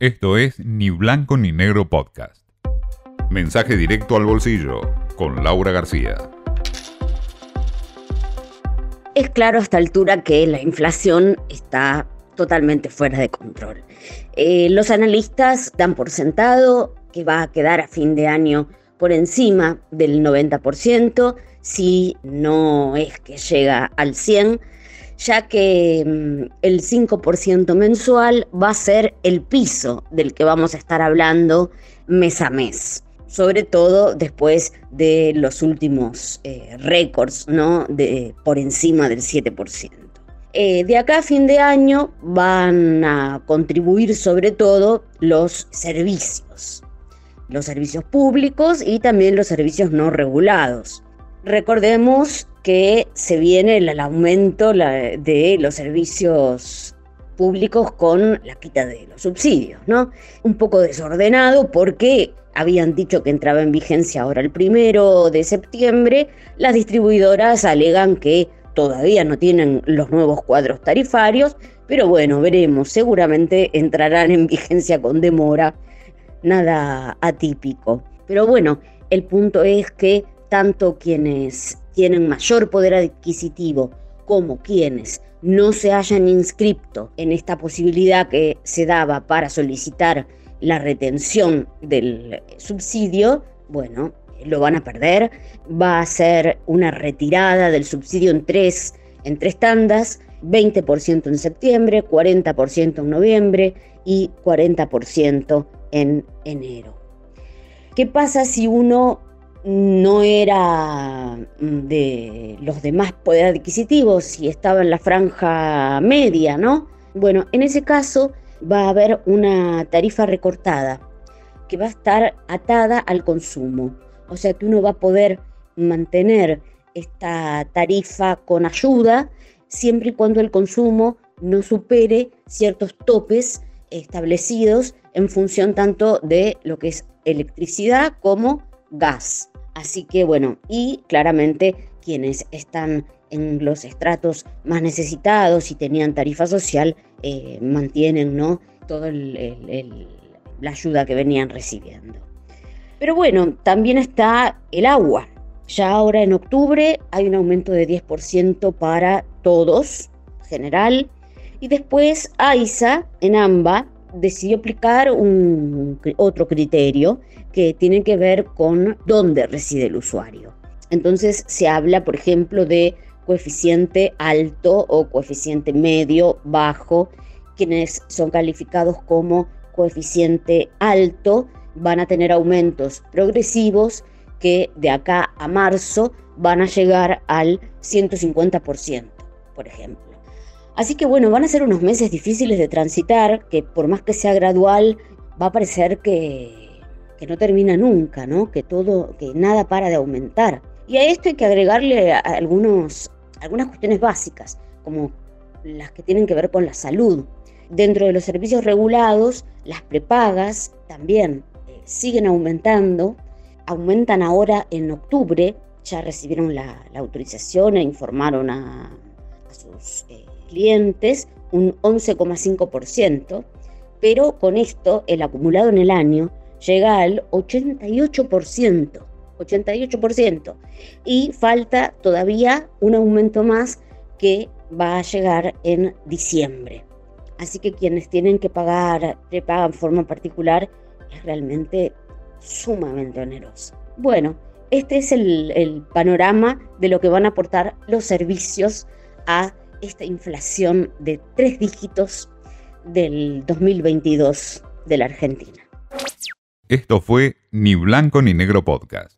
Esto es Ni Blanco ni Negro Podcast. Mensaje directo al bolsillo con Laura García. Es claro a esta altura que la inflación está totalmente fuera de control. Eh, los analistas dan por sentado que va a quedar a fin de año por encima del 90%, si no es que llega al 100%, ya que mm, el 5% mensual va a ser el piso del que vamos a estar hablando mes a mes sobre todo después de los últimos eh, récords, ¿no? De, por encima del 7%. Eh, de acá a fin de año van a contribuir sobre todo los servicios, los servicios públicos y también los servicios no regulados. Recordemos que se viene el aumento de los servicios públicos con la quita de los subsidios, ¿no? Un poco desordenado porque habían dicho que entraba en vigencia ahora el primero de septiembre, las distribuidoras alegan que todavía no tienen los nuevos cuadros tarifarios, pero bueno, veremos, seguramente entrarán en vigencia con demora, nada atípico. Pero bueno, el punto es que tanto quienes tienen mayor poder adquisitivo como quienes no se hayan inscrito en esta posibilidad que se daba para solicitar la retención del subsidio, bueno, lo van a perder, va a ser una retirada del subsidio en tres, en tres tandas, 20% en septiembre, 40% en noviembre y 40% en enero. ¿Qué pasa si uno no era de los demás poder adquisitivos, si estaba en la franja media, ¿no? Bueno, en ese caso va a haber una tarifa recortada que va a estar atada al consumo. O sea que uno va a poder mantener esta tarifa con ayuda siempre y cuando el consumo no supere ciertos topes establecidos en función tanto de lo que es electricidad como gas. Así que bueno, y claramente quienes están en los estratos más necesitados y tenían tarifa social eh, mantienen ¿no? toda la ayuda que venían recibiendo. Pero bueno, también está el agua. Ya ahora en octubre hay un aumento de 10% para todos, general, y después AISA en AMBA decidió aplicar un, otro criterio que tiene que ver con dónde reside el usuario. Entonces se habla, por ejemplo, de coeficiente alto o coeficiente medio, bajo. Quienes son calificados como coeficiente alto van a tener aumentos progresivos que de acá a marzo van a llegar al 150%, por ejemplo. Así que bueno, van a ser unos meses difíciles de transitar, que por más que sea gradual, va a parecer que, que no termina nunca, ¿no? Que todo, que nada para de aumentar. Y a esto hay que agregarle algunos, algunas cuestiones básicas, como las que tienen que ver con la salud. Dentro de los servicios regulados, las prepagas también eh, siguen aumentando, aumentan ahora en octubre, ya recibieron la, autorización e informaron a, sus eh, clientes un 11,5%, pero con esto el acumulado en el año llega al 88%, 88%, y falta todavía un aumento más que va a llegar en diciembre. Así que quienes tienen que pagar prepagan en forma particular es realmente sumamente oneroso. Bueno, este es el, el panorama de lo que van a aportar los servicios a esta inflación de tres dígitos del 2022 de la Argentina. Esto fue Ni Blanco ni Negro Podcast.